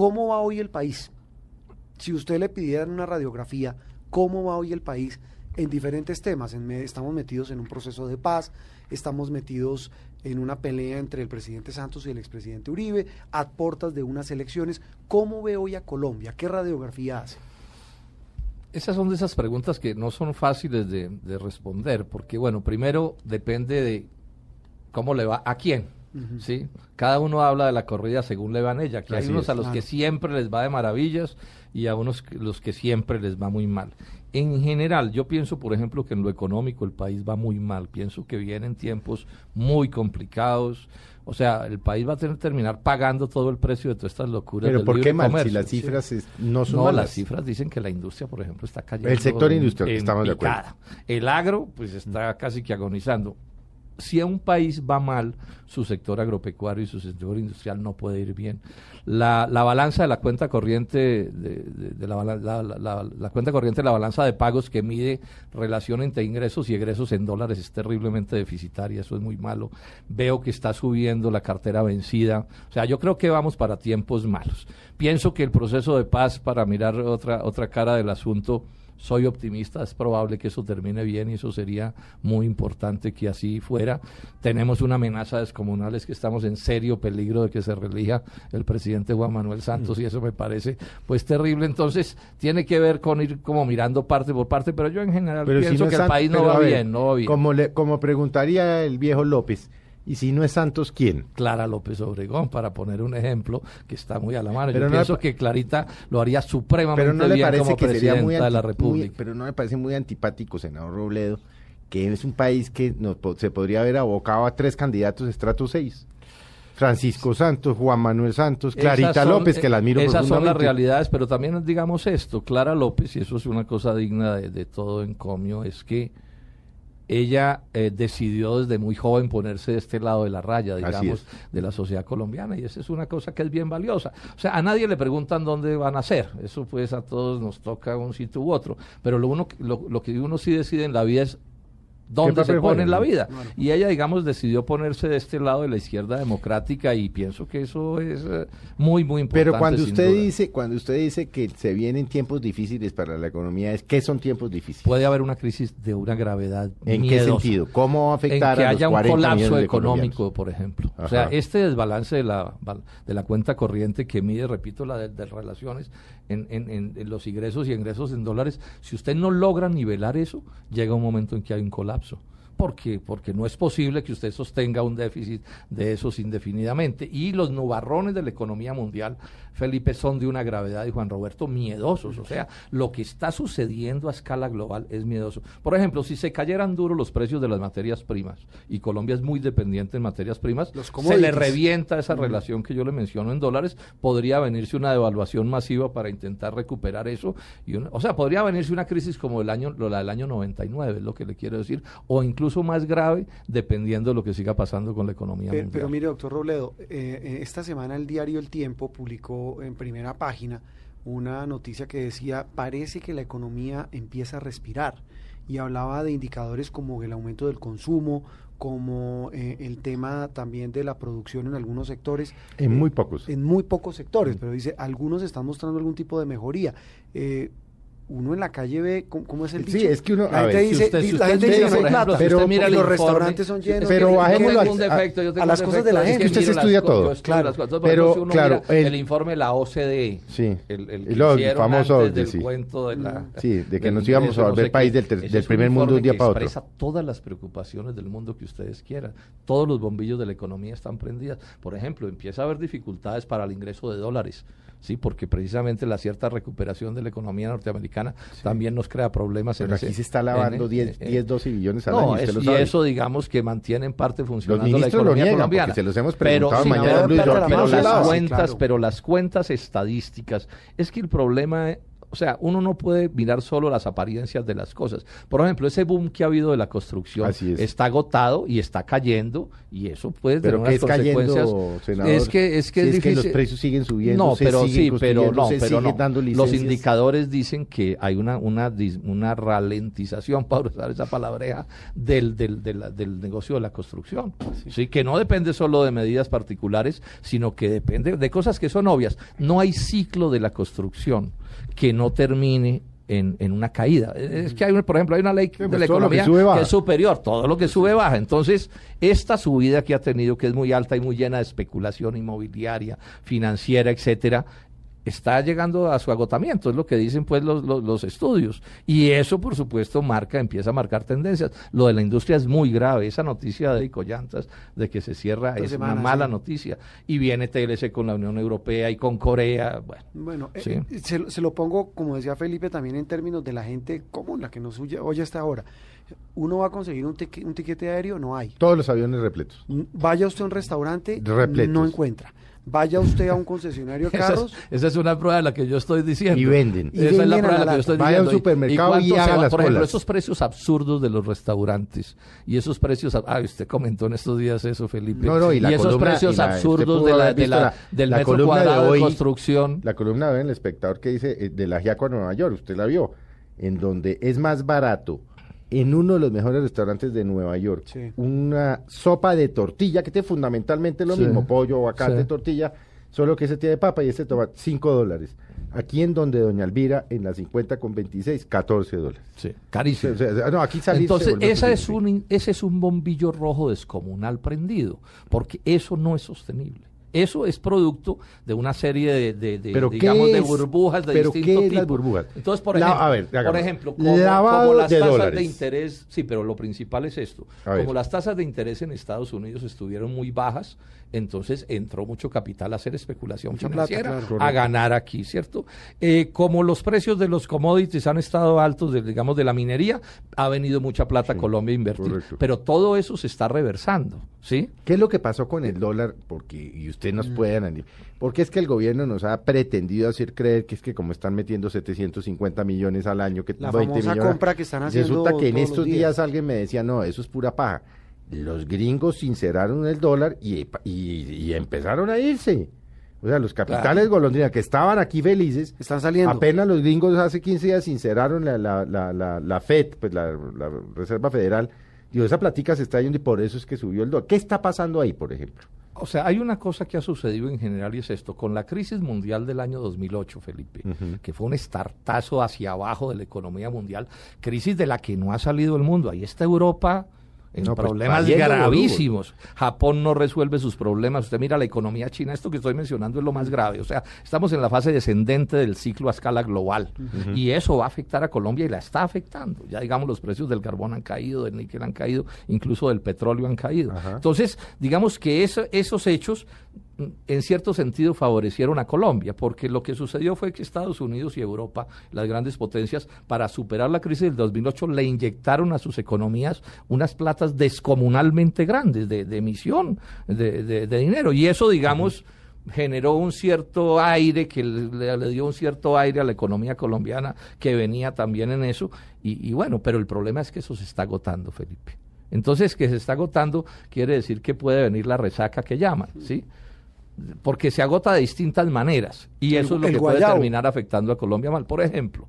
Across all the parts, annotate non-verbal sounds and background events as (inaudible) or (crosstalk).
¿Cómo va hoy el país? Si usted le pidiera una radiografía, ¿cómo va hoy el país en diferentes temas? estamos metidos en un proceso de paz, estamos metidos en una pelea entre el presidente Santos y el expresidente Uribe, a puertas de unas elecciones. ¿Cómo ve hoy a Colombia? ¿Qué radiografía hace? Esas son de esas preguntas que no son fáciles de, responder, porque bueno, primero depende de cómo le va a quién. ¿Sí? Cada uno habla de la corrida según le van ella, que hay unos a los que siempre les va de maravillas y a unos los que siempre les va muy mal. En general, yo pienso, por ejemplo, que en lo económico el país va muy mal. Pienso que vienen tiempos muy complicados. O sea, el país va a tener que terminar pagando todo el precio de todas estas locuras. Pero ¿por qué mal? Si las cifras no son No, las cifras dicen que la industria, por ejemplo, está cayendo. El sector industrial, estamos de acuerdo. El agro, pues está casi que agonizando si a un país va mal, su sector agropecuario y su sector industrial no puede ir bien. La, balanza de la cuenta corriente de, la, la, cuenta corriente de la balanza de pagos que mide relación entre ingresos y egresos en dólares es terriblemente deficitaria, eso es muy malo. Veo que está subiendo la cartera vencida. O sea, yo creo que vamos para tiempos malos. Pienso que el proceso de paz para mirar otra otra cara del asunto soy optimista, es probable que eso termine bien y eso sería muy importante que así fuera. Tenemos una amenaza descomunal, es que estamos en serio peligro de que se relija el presidente Juan Manuel Santos y eso me parece pues terrible. Entonces tiene que ver con ir como mirando parte por parte, pero yo en general pienso que el país no va bien, no va bien. Como, le, como preguntaría el viejo López, y si no es Santos, ¿quién? Clara López Obregón, para poner un ejemplo que está muy a la mano. Pero Yo pienso que Clarita lo haría supremamente pero no bien como que presidenta muy de la República. pero no me parece muy antipático, senador Robledo, que es un país que no, se podría haber abocado a tres candidatos estrato 6. Francisco Santos, Juan Manuel Santos, Clarita López, que la admiro Esas son las realidades, pero también digamos esto, Clara López, y eso es una cosa digna de, de todo encomio, es que ella eh, decidió desde muy joven ponerse de este lado de la raya, digamos, de la sociedad colombiana, y esa es una cosa que es bien valiosa. O sea, a nadie le preguntan dónde van a ser, eso pues a todos nos toca un sitio u otro, pero lo, uno, lo que uno sí decide en la vida es dónde se pone en la vida. Y ella, digamos, decidió ponerse de este lado de la izquierda democrática y pienso que eso es eh, muy, muy importante. Pero cuando usted dice, cuando usted dice que se vienen tiempos difíciles para la economía, es ¿qué son tiempos difíciles? Puede haber una crisis de una gravedad. ¿En qué sentido? ¿Cómo va a afectar en que haya un colapso económico, por ejemplo. O sea, este desbalance de la, de la cuenta corriente que mide, repito, la de, relaciones en, en, en los ingresos y ingresos en dólares, si usted no logra nivelar eso, llega un momento en que hay un colapso porque, porque no es posible que usted sostenga un déficit de esos indefinidamente. Y los nubarrones de la economía mundial, Felipe, son de una gravedad, y Juan Roberto, miedosos. O sea, lo que está sucediendo a escala global es miedoso. Por ejemplo, si se cayeran duros los precios de las materias primas, y Colombia es muy dependiente en materias primas, se le revienta esa relación que yo le menciono en dólares, podría venirse una devaluación masiva para intentar recuperar eso. Y o sea, podría venirse una crisis como el año, la del año 99, es lo que le quiero decir, o incluso más grave, dependiendo de lo que siga pasando con la economía pero, mundial. Pero mire, doctor Robledo, eh, eh, esta semana el diario El Tiempo publicó en primera página una noticia que decía, parece que la economía empieza a respirar y hablaba de indicadores como el aumento del consumo, como eh, el tema también de la producción en algunos sectores. En muy pocos. En muy pocos sectores, pero dice, algunos están mostrando algún tipo de mejoría. Eh, uno en la calle ve cómo, es el dicho. Sí, es que uno la gente dice, la gente dice hay plata, pero mira los restaurantes son llenos. Pero bajemos a, defecto, yo tengo a las cosas de la gente. Es que usted se estudia todo. claro, pero claro, el, informe de la OCDE, sí, el, el, el famoso del sí. cuento de la sí, de que nos íbamos a volver país del, del primer mundo un día para otro. Expresa todas las preocupaciones del mundo que ustedes quieran. Todos los bombillos de la economía están prendidas. Por ejemplo, empieza a haber dificultades para el ingreso de dólares sí, porque precisamente la cierta recuperación de la economía norteamericana también nos crea problemas. Pero aquí se está lavando 10, 10, 12 billones al año. y eso digamos que mantiene en parte funcionando la economía colombiana. Se los hemos preguntado pero, mañana pero, pero, las cuentas, pero las cuentas estadísticas, es que el problema o sea, uno no puede mirar solo las apariencias de las cosas. Por ejemplo, ese boom que ha habido de la construcción está agotado y está cayendo y eso puede tener unas consecuencias. es que es que, es, que los precios siguen subiendo, no, pero sí, pero no, pero no. Los indicadores dicen que hay una una una ralentización, (laughs) para usar esa palabreja, del del, del, negocio de la construcción. Sí. que no depende solo de medidas particulares, sino que depende de cosas que son obvias. No hay ciclo de la construcción que no termine en, en, una caída. Es que hay, por ejemplo, hay una ley de pues la economía que, es superior, todo lo que sube baja. Entonces, esta subida que ha tenido, que es muy alta y muy llena de especulación inmobiliaria, financiera, etcétera, está llegando a su agotamiento, es lo que dicen pues los, los, estudios. Y eso, por supuesto, marca, empieza a marcar tendencias. Lo de la industria es muy grave. Esa noticia de Icoyantas de que se cierra es una mala noticia. Y viene TLC con la Unión Europea y con Corea. Bueno, eh, se, lo pongo, como decía Felipe, también en términos de la gente común, la que nos oye hasta ahora. Uno va a conseguir un, un tiquete aéreo, no hay. Todos los aviones repletos. Vaya usted a un restaurante, no encuentra Vaya usted a un concesionario de (laughs) carros. Esa es, una prueba de la que yo estoy diciendo. Y venden. esa es la prueba de la que yo estoy Vaya a un supermercado y, haga las Por ejemplo, esos precios absurdos de los restaurantes y esos precios... Ah, usted comentó en estos días eso, Felipe. No, no, y, esos precios absurdos de la, de la, del metro cuadrado de, construcción. La columna de El Espectador que dice eh, de la Giaco a Nueva York, usted la vio, en donde es más barato en uno de los mejores restaurantes de Nueva York una sopa de tortilla, que tiene fundamentalmente lo mismo, pollo, aguacate, tortilla, solo que ese tiene papa y ese toma 5 dólares. Aquí en donde Doña Elvira, en la 50 con 26, 14 dólares. Sí, carísimo. no, aquí Entonces, esa es un, ese es un bombillo rojo descomunal prendido, porque eso no es sostenible. Eso es producto de una serie de, de, digamos, de burbujas de ¿pero distinto qué tipo. burbujas? Entonces, por ejemplo, por ejemplo como, las tasas de interés, sí, pero lo principal es esto. como las tasas de interés en Estados Unidos estuvieron muy bajas, entonces entró mucho capital a hacer especulación financiera, a ganar aquí, ¿cierto? Eh, como los precios de los commodities han estado altos, digamos, de la minería, ha venido mucha plata a Colombia a invertir. Pero todo eso se está reversando, ¿sí? ¿Qué es lo que pasó con el dólar? Porque, y usted nos mm. puede analizar, porque es que el gobierno nos ha pretendido hacer creer que es que como están metiendo 750 millones al año, que la 20 millones, compra que están haciendo Resulta que en estos días alguien me decía, no, eso es pura paja los gringos sinceraron el dólar y, y, empezaron a irse. O sea, los capitales golondrinas que estaban aquí felices, están saliendo. Apenas los gringos hace 15 días sinceraron la, la, la, la, FED, pues la, Reserva Federal. y esa platica se está yendo y por eso es que subió el dólar. ¿Qué está pasando ahí, por ejemplo? O sea, hay una cosa que ha sucedido en general y es esto. Con la crisis mundial del año 2008, Felipe, que fue un estartazo hacia abajo de la economía mundial, crisis de la que no ha salido el mundo. Ahí está Europa en pues, problemas gravísimos. Japón no resuelve sus problemas. Usted mira la economía china, esto que estoy mencionando es lo más grave. O sea, estamos en la fase descendente del ciclo a escala global. Y eso va a afectar a Colombia y la está afectando. Ya digamos, los precios del carbón han caído, del níquel han caído, incluso del petróleo han caído. Entonces, digamos que esos hechos en cierto sentido favorecieron a Colombia, porque lo que sucedió fue que Estados Unidos y Europa, las grandes potencias, para superar la crisis del 2008, le inyectaron a sus economías unas platas descomunalmente grandes de, emisión de, dinero. Y eso, digamos, generó un cierto aire, que le, dio un cierto aire a la economía colombiana que venía también en eso. Y, y bueno, pero el problema es que eso se está agotando, Felipe. Entonces, que se está agotando quiere decir que puede venir la resaca que llaman, ¿sí? Porque se agota de distintas maneras y eso es lo que puede terminar afectando a Colombia mal. Por ejemplo,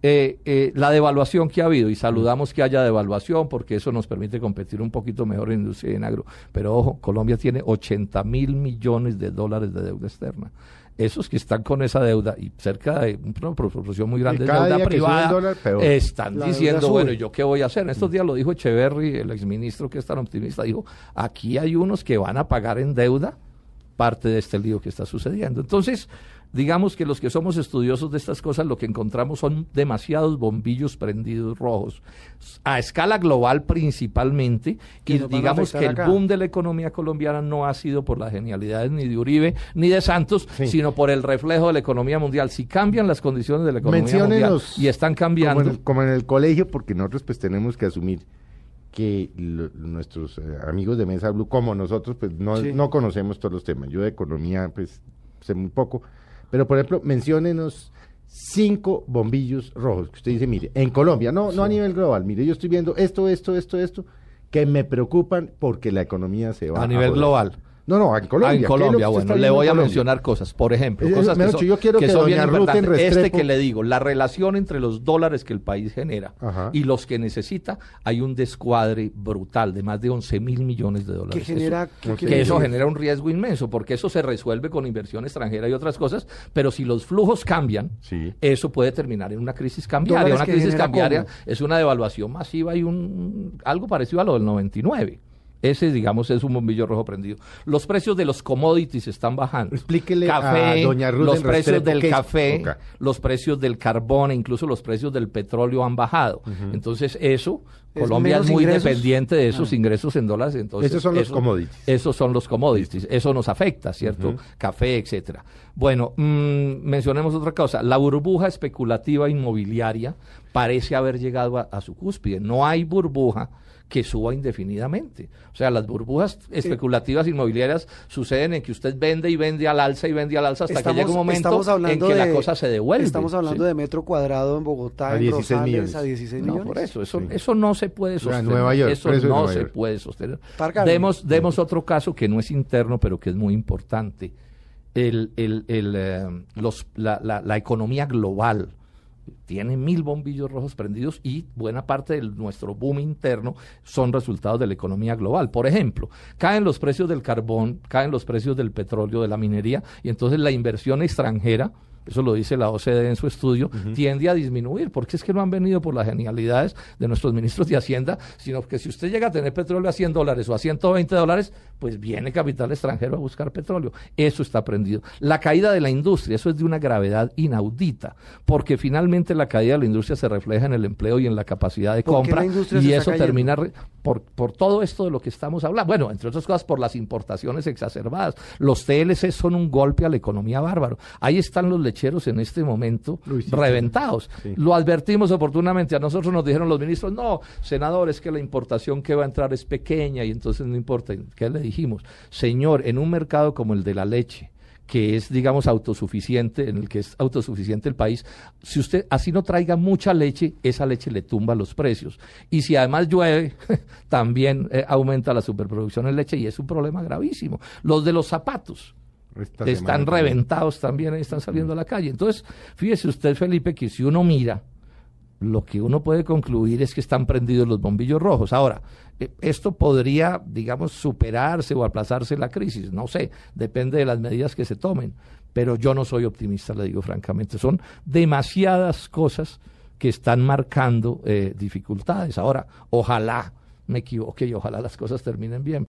eh, eh, la devaluación que ha habido, y saludamos que haya devaluación porque eso nos permite competir un poquito mejor en industria y en agro, pero ojo, Colombia tiene 80 mil millones de dólares de deuda externa. Esos que están con esa deuda y cerca de una proporción muy grande de deuda privada están diciendo, bueno, ¿yo qué voy a hacer? En estos días lo dijo Echeverry, el exministro que es tan optimista, dijo, aquí hay unos que van a pagar en deuda parte de este lío que está sucediendo. Entonces, digamos que los que somos estudiosos de estas cosas lo que encontramos son demasiados bombillos prendidos rojos, a escala global principalmente, y digamos que el boom de la economía colombiana no ha sido por las genialidades ni de Uribe ni de Santos, sino por el reflejo de la economía mundial. Si cambian las condiciones de la economía mundial y están cambiando... Como en, el, colegio, porque nosotros pues tenemos que asumir que nuestros eh, amigos de Mesa Blue, como nosotros, pues no, no conocemos todos los temas. Yo de economía, pues sé muy poco. Pero, por ejemplo, menciónenos cinco bombillos rojos. Que usted dice, mire, en Colombia, no, no a nivel global, mire, yo estoy viendo esto, esto, esto, esto, que me preocupan porque la economía se va a... A nivel global. No, no, en Colombia. Ah, en Colombia, bueno, le voy a mencionar cosas. Por ejemplo, cosas que son, yo quiero que, son bien importantes. Este que le digo, la relación entre los dólares que el país genera y los que necesita, hay un descuadre brutal de más de 11 mil millones de dólares. Que genera, eso, que eso genera un riesgo inmenso, porque eso se resuelve con inversión extranjera y otras cosas, pero si los flujos cambian, eso puede terminar en una crisis cambiaria. Una crisis cambiaria es una devaluación masiva y un algo parecido a lo del 99. Ese, digamos, es un bombillo rojo prendido. Los precios de los commodities están bajando. Explíquele café, a doña Ruth Los precios del café, los precios del carbón, e incluso los precios del petróleo han bajado. Entonces, eso, Colombia es muy dependiente de esos ah. ingresos en dólares. Entonces, esos son los commodities. Esos son los commodities. Eso nos afecta, ¿cierto? Café, etcétera. Bueno, mm, mencionemos otra cosa. La burbuja especulativa inmobiliaria parece haber llegado a su cúspide. No hay burbuja que suba indefinidamente. O sea, las burbujas especulativas inmobiliarias suceden en que usted vende y vende al alza y vende al alza hasta que llega un momento en que la cosa se devuelve. Estamos hablando de metro cuadrado en Bogotá, a en 16 millones. a 16 millones. No, por eso, eso, eso no se puede sostener. Nueva York, eso no se puede sostener. Demos, demos otro caso que no es interno, pero que es muy importante. El, el, el, eh, los, la, la, la economía global tiene mil bombillos rojos prendidos y buena parte de nuestro boom interno son resultados de la economía global. Por ejemplo, caen los precios del carbón, caen los precios del petróleo, de la minería, y entonces la inversión extranjera eso lo dice la OCDE en su estudio, tiende a disminuir, porque es que no han venido por las genialidades de nuestros ministros de Hacienda, sino que si usted llega a tener petróleo a 100 dólares o a 120 dólares, pues viene capital extranjero a buscar petróleo. Eso está prendido. La caída de la industria, eso es de una gravedad inaudita, porque finalmente la caída de la industria se refleja en el empleo y en la capacidad de compra, y eso termina por, por todo esto de lo que estamos hablando. Bueno, entre otras cosas, por las importaciones exacerbadas. Los TLC son un golpe a la economía bárbaro. Ahí están los en este momento reventados. Lo advertimos oportunamente, a nosotros nos dijeron los ministros, no, senador, es que la importación que va a entrar es pequeña y entonces no importa. ¿Qué le dijimos? Señor, en un mercado como el de la leche, que es, digamos, autosuficiente, en el que es autosuficiente el país, si usted así no traiga mucha leche, esa leche le tumba los precios. Y si además llueve, (laughs) también eh, aumenta la superproducción en leche y es un problema gravísimo. Los de los zapatos están reventados también, están saliendo a la calle. Entonces, fíjese usted, Felipe, que si uno mira, lo que uno puede concluir es que están prendidos los bombillos rojos. Ahora, eh, esto podría, digamos, superarse o aplazarse la crisis, no sé, depende de las medidas que se tomen, pero yo no soy optimista, le digo francamente. Son demasiadas cosas que están marcando eh, dificultades. Ahora, ojalá me equivoque y ojalá las cosas terminen bien.